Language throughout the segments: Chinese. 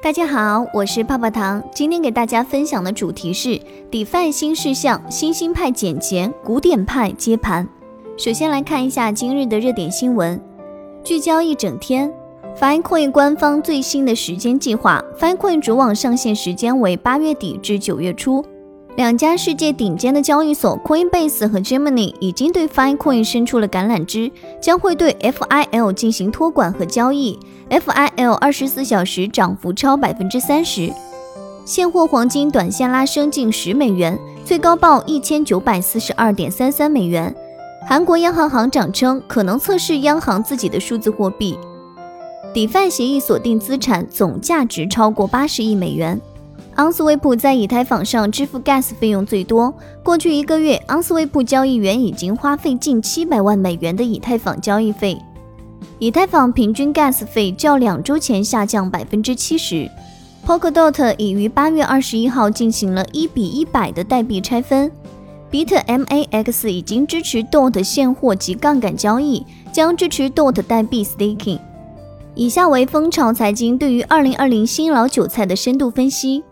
大家好，我是泡泡糖。今天给大家分享的主题是 DeFi 新事项，新兴派捡钱，古典派接盘。首先来看一下今日的热点新闻，聚焦一整天。Filecoin 官方最新的时间计划，Filecoin 主网上线时间为八月底至九月初。两家世界顶尖的交易所 Coinbase 和 Gemini 已经对 Filecoin 伸出了橄榄枝，将会对 FIL 进行托管和交易。FIL 二十四小时涨幅超百分之三十。现货黄金短线拉升近十美元，最高报一千九百四十二点三三美元。韩国央行行长称，可能测试央行自己的数字货币。DeFi 协议锁定资产总价值超过八十亿美元。昂斯威普在以太坊上支付 Gas 费用最多。过去一个月，昂斯威普交易员已经花费近七百万美元的以太坊交易费。以太坊平均 Gas 费较两周前下降百分之七十。Polkadot 已于八月二十一号进行了一比一百的代币拆分。BitMax 已经支持 DOT 现货及杠杆交易，将支持 DOT 代币 Staking。以下为蜂巢财经对于二零二零新老韭菜的深度分析。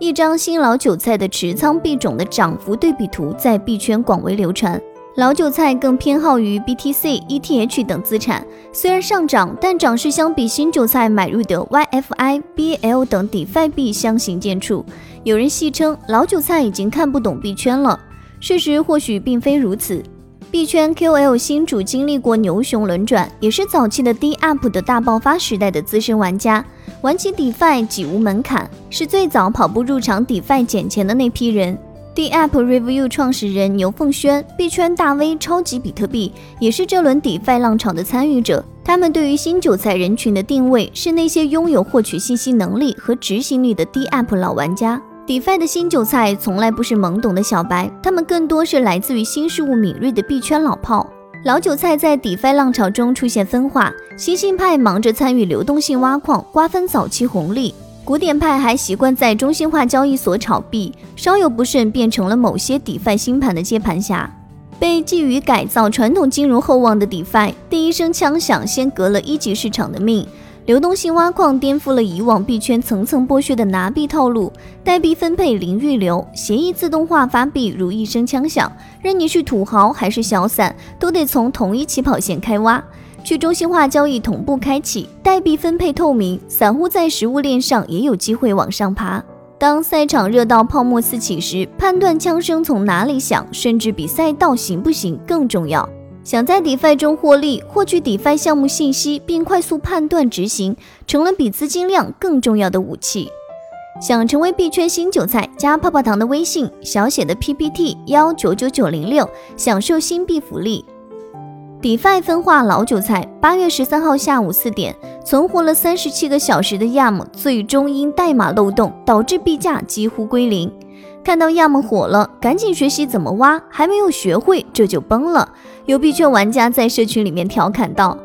一张新老韭菜的持仓币种的涨幅对比图在币圈广为流传。老韭菜更偏好于 BTC、ETH 等资产，虽然上涨，但涨势相比新韭菜买入的 YFI、BL 等 DeFi 币相形见绌。有人戏称老韭菜已经看不懂币圈了，事实或许并非如此。币圈 QL 新主经历过牛熊轮转，也是早期的 DApp 的大爆发时代的资深玩家。玩起 DeFi 几无门槛，是最早跑步入场 DeFi 捡钱的那批人。DApp Review 创始人牛凤轩，币圈大 V 超级比特币，也是这轮 DeFi 浪潮的参与者。他们对于新韭菜人群的定位是那些拥有获取信息能力和执行力的 DApp 老玩家。DeFi 的新韭菜从来不是懵懂的小白，他们更多是来自于新事物敏锐的币圈老炮。老韭菜在 DeFi 浪潮中出现分化，新兴派忙着参与流动性挖矿，瓜分早期红利；古典派还习惯在中心化交易所炒币，稍有不慎变成了某些 DeFi 新盘的接盘侠。被寄予改造传统金融厚望的 DeFi，第一声枪响先革了一级市场的命。流动性挖矿颠覆了以往币圈层层剥削的拿币套路，代币分配零预留，协议自动化发币如一声枪响，任你是土豪还是小散，都得从同一起跑线开挖。去中心化交易同步开启，代币分配透明，散户在食物链上也有机会往上爬。当赛场热到泡沫四起时，判断枪声从哪里响，甚至比赛道行不行更重要。想在 DeFi 中获利，获取 DeFi 项目信息并快速判断执行，成了比资金量更重要的武器。想成为币圈新韭菜，加泡泡糖的微信，小写的 PPT 幺九九九零六，享受新币福利。DeFi 分化老韭菜。八月十三号下午四点，存活了三十七个小时的 Yam，最终因代码漏洞导致币价几乎归零。看到亚梦火了，赶紧学习怎么挖，还没有学会这就崩了。有币圈玩家在社群里面调侃道：“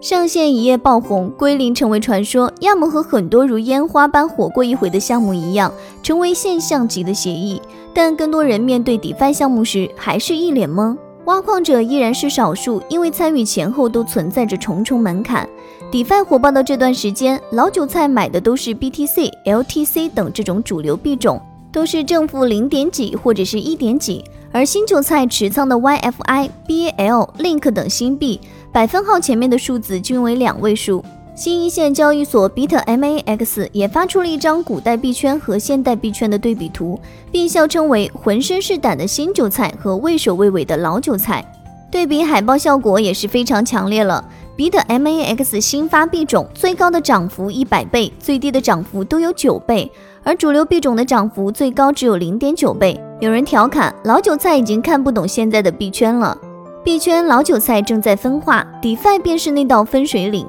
上线一夜爆红，归零成为传说。Yam 和很多如烟花般火过一回的项目一样，成为现象级的协议。但更多人面对 DeFi 项目时，还是一脸懵。挖矿者依然是少数，因为参与前后都存在着重重门槛。DeFi 火爆的这段时间，老韭菜买的都是 BTC、LTC 等这种主流币种。”都是正负零点几或者是一点几，而新韭菜持仓的 YFI、BAL、Link 等新币，百分号前面的数字均为两位数。新一线交易所 BitMax 也发出了一张古代币圈和现代币圈的对比图，并笑称为浑身是胆的新韭菜和畏首畏尾的老韭菜。对比海报效果也是非常强烈了。BitMax 新发币种最高的涨幅一百倍，最低的涨幅都有九倍。而主流币种的涨幅最高只有零点九倍。有人调侃老韭菜已经看不懂现在的币圈了，币圈老韭菜正在分化，DeFi 便是那道分水岭。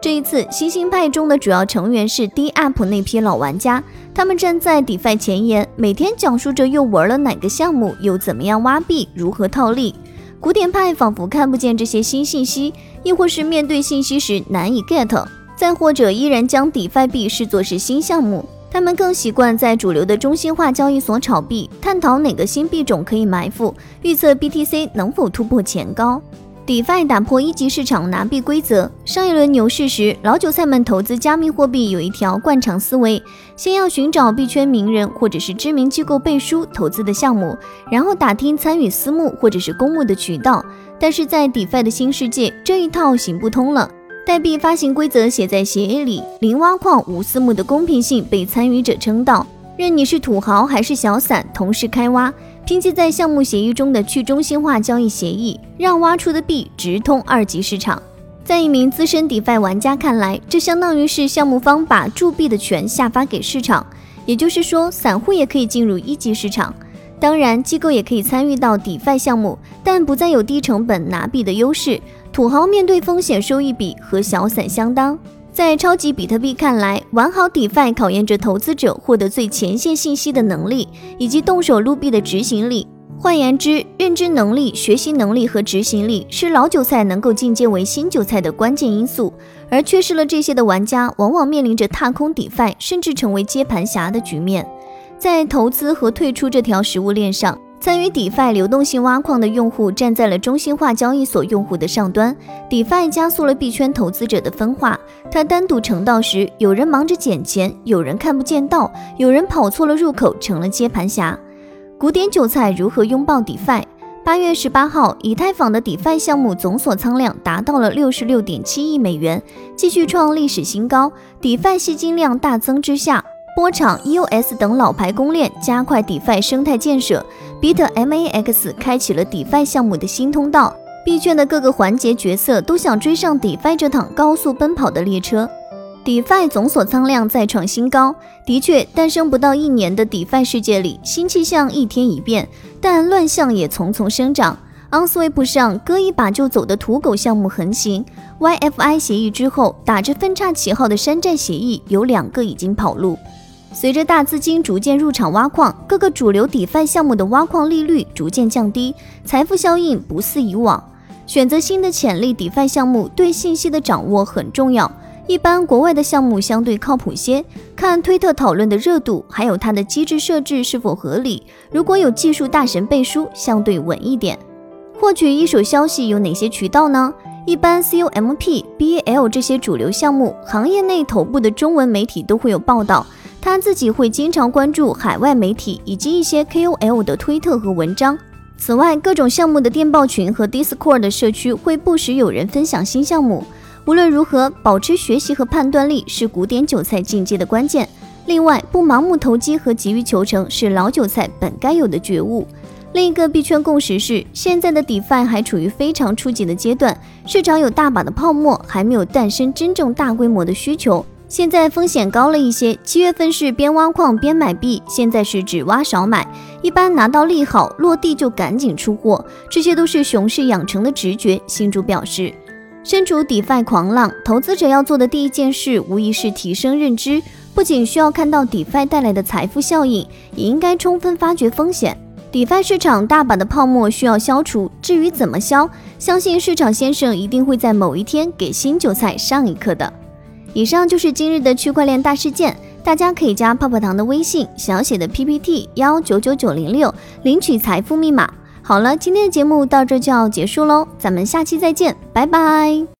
这一次，新兴派中的主要成员是 DApp 那批老玩家，他们站在 DeFi 前沿，每天讲述着又玩了哪个项目，又怎么样挖币，如何套利。古典派仿佛看不见这些新信息，亦或是面对信息时难以 get，再或者依然将 DeFi 币视作是新项目。他们更习惯在主流的中心化交易所炒币，探讨哪个新币种可以埋伏，预测 BTC 能否突破前高。DeFi 打破一级市场拿币规则。上一轮牛市时，老韭菜们投资加密货币有一条惯常思维：先要寻找币圈名人或者是知名机构背书投资的项目，然后打听参与私募或者是公募的渠道。但是在 DeFi 的新世界，这一套行不通了。代币发行规则写在协议里，零挖矿、无私募的公平性被参与者称道。任你是土豪还是小散，同时开挖。拼接在项目协议中的去中心化交易协议，让挖出的币直通二级市场。在一名资深 DeFi 玩家看来，这相当于是项目方把铸币的权下发给市场，也就是说，散户也可以进入一级市场。当然，机构也可以参与到 DeFi 项目，但不再有低成本拿币的优势。土豪面对风险收益比和小散相当。在超级比特币看来，玩好 DeFi 考验着投资者获得最前线信息的能力，以及动手撸币的执行力。换言之，认知能力、学习能力和执行力是老韭菜能够进阶为新韭菜的关键因素。而缺失了这些的玩家，往往面临着踏空 DeFi，甚至成为接盘侠的局面。在投资和退出这条食物链上。参与 DeFi 流动性挖矿的用户站在了中心化交易所用户的上端，DeFi 加速了币圈投资者的分化。他单独成道时，有人忙着捡钱，有人看不见道，有人跑错了入口成了接盘侠。古典韭菜如何拥抱 DeFi？八月十八号，以太坊的 DeFi 项目总锁仓量达到了六十六点七亿美元，继续创历史新高。DeFi 吸金量大增之下。波场、EOS 等老牌公链加快 DeFi 生态建设，BitMax 开启了 DeFi 项目的新通道。币圈的各个环节角色都想追上 DeFi 这趟高速奔跑的列车。DeFi 总锁仓量再创新高。的确，诞生不到一年的 DeFi 世界里，新气象一天一变，但乱象也丛丛生长。OnSwap 上割一把就走的土狗项目横行，YFI 协议之后，打着分叉旗号的山寨协议有两个已经跑路。随着大资金逐渐入场挖矿，各个主流 DeFi 项目的挖矿利率逐渐降低，财富效应不似以往。选择新的潜力 DeFi 项目对信息的掌握很重要。一般国外的项目相对靠谱些，看推特讨论的热度，还有它的机制设置是否合理。如果有技术大神背书，相对稳一点。获取一手消息有哪些渠道呢？一般 COMP、BAL 这些主流项目，行业内头部的中文媒体都会有报道。他自己会经常关注海外媒体以及一些 KOL 的推特和文章。此外，各种项目的电报群和 Discord 的社区会不时有人分享新项目。无论如何，保持学习和判断力是古典韭菜进阶的关键。另外，不盲目投机和急于求成是老韭菜本该有的觉悟。另一个币圈共识是，现在的 DeFi 还处于非常初级的阶段，市场有大把的泡沫，还没有诞生真正大规模的需求。现在风险高了一些，七月份是边挖矿边买币，现在是只挖少买，一般拿到利好落地就赶紧出货，这些都是熊市养成的直觉。新主表示，身处 DeFi 狂浪，投资者要做的第一件事无疑是提升认知，不仅需要看到 DeFi 带来的财富效应，也应该充分发掘风险。DeFi 市场大把的泡沫需要消除，至于怎么消，相信市场先生一定会在某一天给新韭菜上一课的。以上就是今日的区块链大事件，大家可以加泡泡糖的微信小写的 PPT 幺九九九零六领取财富密码。好了，今天的节目到这就要结束喽，咱们下期再见，拜拜。